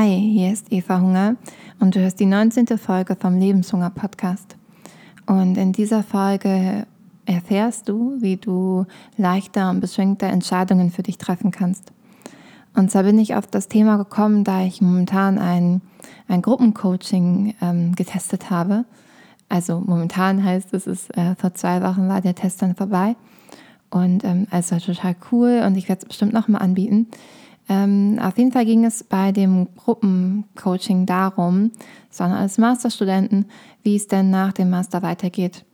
Hi, hier ist Eva Hunger und du hörst die 19. Folge vom Lebenshunger Podcast. Und in dieser Folge erfährst du, wie du leichter und beschränkter Entscheidungen für dich treffen kannst. Und zwar bin ich auf das Thema gekommen, da ich momentan ein, ein Gruppencoaching ähm, getestet habe. Also momentan heißt es, es äh, vor zwei Wochen war der Test dann vorbei. Und ähm, es war total cool und ich werde es bestimmt nochmal anbieten. Ähm, auf jeden Fall ging es bei dem Gruppencoaching darum, sondern als Masterstudenten, wie es denn nach dem Master weitergeht.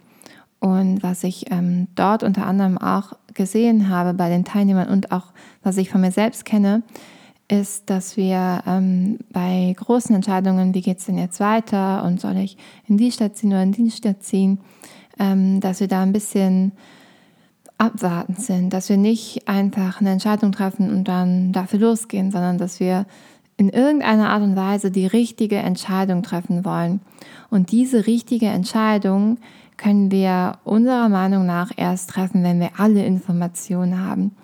Und was ich ähm, dort unter anderem auch gesehen habe bei den Teilnehmern und auch was ich von mir selbst kenne, ist, dass wir ähm, bei großen Entscheidungen, wie geht es denn jetzt weiter und soll ich in die Stadt ziehen oder in die Stadt ziehen, ähm, dass wir da ein bisschen abwartend sind, dass wir nicht einfach eine Entscheidung treffen und dann dafür losgehen, sondern dass wir in irgendeiner Art und Weise die richtige Entscheidung treffen wollen. Und diese richtige Entscheidung können wir unserer Meinung nach erst treffen, wenn wir alle Informationen haben.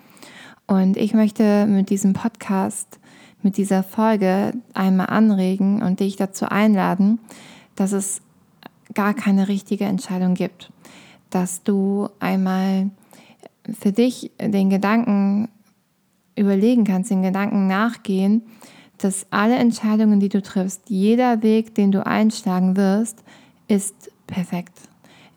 Und ich möchte mit diesem Podcast, mit dieser Folge einmal anregen und dich dazu einladen, dass es gar keine richtige Entscheidung gibt. Dass du einmal für dich den Gedanken überlegen kannst, den Gedanken nachgehen, dass alle Entscheidungen, die du triffst, jeder Weg, den du einschlagen wirst, ist perfekt.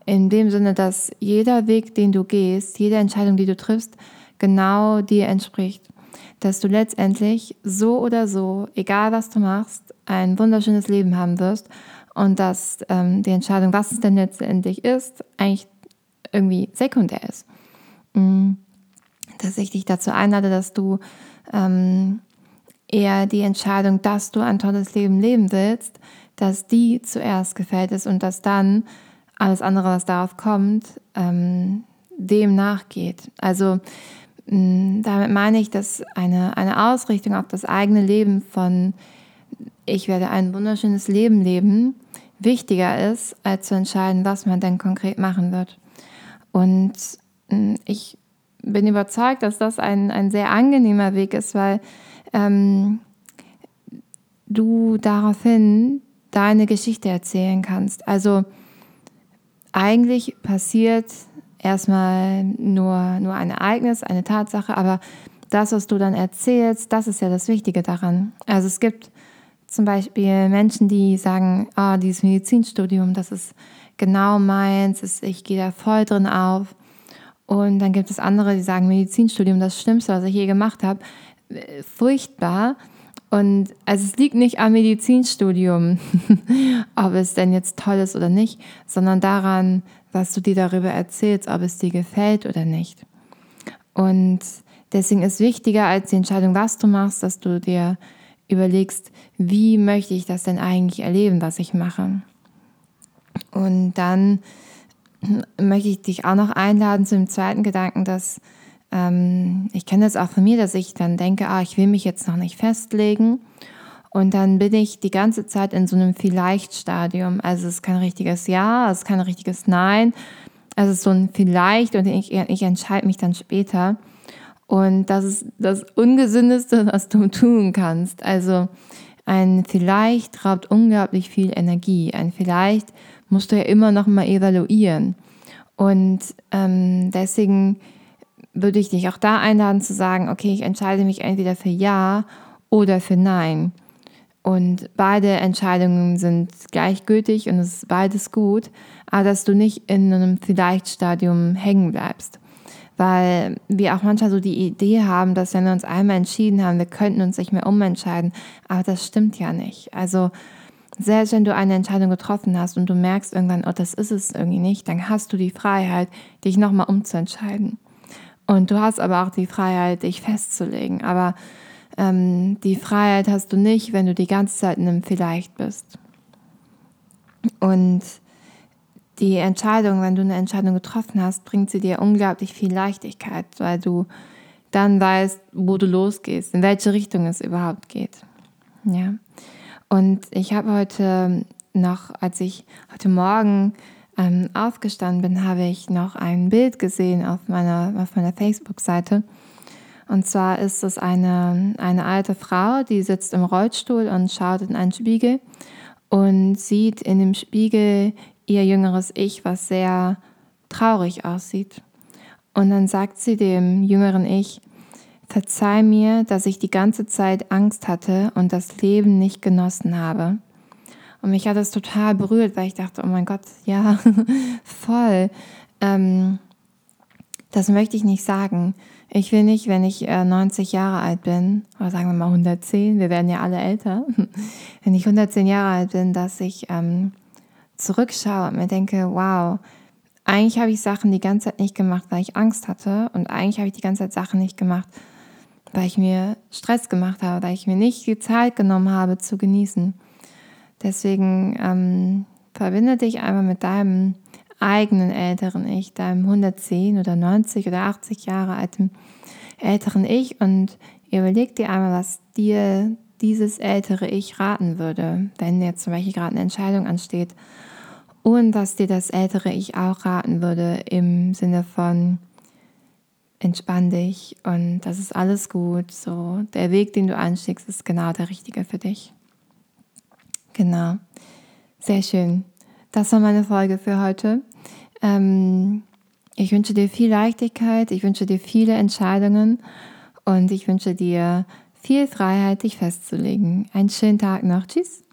In dem Sinne, dass jeder Weg, den du gehst, jede Entscheidung, die du triffst, genau dir entspricht. Dass du letztendlich so oder so, egal was du machst, ein wunderschönes Leben haben wirst und dass ähm, die Entscheidung, was es denn letztendlich ist, eigentlich irgendwie sekundär ist. Mm, dass ich dich dazu einlade, dass du ähm, eher die Entscheidung, dass du ein tolles Leben leben willst, dass die zuerst gefällt ist und dass dann alles andere, was darauf kommt, ähm, dem nachgeht. Also mh, mm, damit meine ich, dass eine, eine Ausrichtung auf das eigene Leben von ich werde ein wunderschönes Leben leben, wichtiger ist, als zu entscheiden, was man denn konkret machen wird. Und ich bin überzeugt, dass das ein, ein sehr angenehmer Weg ist, weil ähm, du daraufhin deine Geschichte erzählen kannst. Also eigentlich passiert erstmal nur, nur ein Ereignis, eine Tatsache, aber das, was du dann erzählst, das ist ja das Wichtige daran. Also es gibt zum Beispiel Menschen, die sagen, ah, dieses Medizinstudium, das ist genau meins, ich gehe da voll drin auf. Und dann gibt es andere, die sagen, Medizinstudium, das Schlimmste, was ich je gemacht habe. Furchtbar. Und also es liegt nicht am Medizinstudium, ob es denn jetzt toll ist oder nicht, sondern daran, was du dir darüber erzählst, ob es dir gefällt oder nicht. Und deswegen ist wichtiger als die Entscheidung, was du machst, dass du dir überlegst, wie möchte ich das denn eigentlich erleben, was ich mache. Und dann möchte ich dich auch noch einladen zu dem zweiten Gedanken, dass ähm, ich kenne das auch von mir, dass ich dann denke, ah, ich will mich jetzt noch nicht festlegen. Und dann bin ich die ganze Zeit in so einem Vielleicht-Stadium. Also es ist kein richtiges Ja, es ist kein richtiges Nein. Also es ist so ein Vielleicht und ich, ich entscheide mich dann später. Und das ist das Ungesündeste, was du tun kannst. Also ein Vielleicht raubt unglaublich viel Energie. Ein Vielleicht musst du ja immer noch mal evaluieren. Und ähm, deswegen würde ich dich auch da einladen zu sagen, okay, ich entscheide mich entweder für Ja oder für Nein. Und beide Entscheidungen sind gleichgültig und es ist beides gut, aber dass du nicht in einem Vielleicht-Stadium hängen bleibst. Weil wir auch manchmal so die Idee haben, dass wenn wir uns einmal entschieden haben, wir könnten uns nicht mehr umentscheiden. Aber das stimmt ja nicht. Also selbst wenn du eine Entscheidung getroffen hast und du merkst irgendwann, oh, das ist es irgendwie nicht, dann hast du die Freiheit, dich nochmal umzuentscheiden. Und du hast aber auch die Freiheit, dich festzulegen. Aber ähm, die Freiheit hast du nicht, wenn du die ganze Zeit in einem Vielleicht bist. Und die Entscheidung, wenn du eine Entscheidung getroffen hast, bringt sie dir unglaublich viel Leichtigkeit, weil du dann weißt, wo du losgehst, in welche Richtung es überhaupt geht. Ja. Und ich habe heute noch, als ich heute Morgen ähm, aufgestanden bin, habe ich noch ein Bild gesehen auf meiner, auf meiner Facebook-Seite. Und zwar ist es eine, eine alte Frau, die sitzt im Rollstuhl und schaut in einen Spiegel und sieht in dem Spiegel ihr jüngeres Ich, was sehr traurig aussieht. Und dann sagt sie dem jüngeren Ich, verzeih mir, dass ich die ganze Zeit Angst hatte und das Leben nicht genossen habe. Und mich hat das total berührt, weil ich dachte, oh mein Gott, ja, voll. Ähm, das möchte ich nicht sagen. Ich will nicht, wenn ich äh, 90 Jahre alt bin, oder sagen wir mal 110, wir werden ja alle älter, wenn ich 110 Jahre alt bin, dass ich ähm, zurückschaue und mir denke, wow, eigentlich habe ich Sachen die ganze Zeit nicht gemacht, weil ich Angst hatte und eigentlich habe ich die ganze Zeit Sachen nicht gemacht, weil ich mir Stress gemacht habe, weil ich mir nicht die Zeit genommen habe zu genießen. Deswegen ähm, verbinde dich einmal mit deinem eigenen älteren Ich, deinem 110 oder 90 oder 80 Jahre alten älteren Ich und überleg dir einmal, was dir dieses ältere Ich raten würde, wenn jetzt zum Beispiel gerade eine Entscheidung ansteht und was dir das ältere Ich auch raten würde im Sinne von entspann dich und das ist alles gut, so der Weg, den du ansteckst, ist genau der richtige für dich. Genau, sehr schön. Das war meine Folge für heute. Ähm, ich wünsche dir viel Leichtigkeit, ich wünsche dir viele Entscheidungen und ich wünsche dir viel Freiheit, dich festzulegen. Einen schönen Tag noch. Tschüss.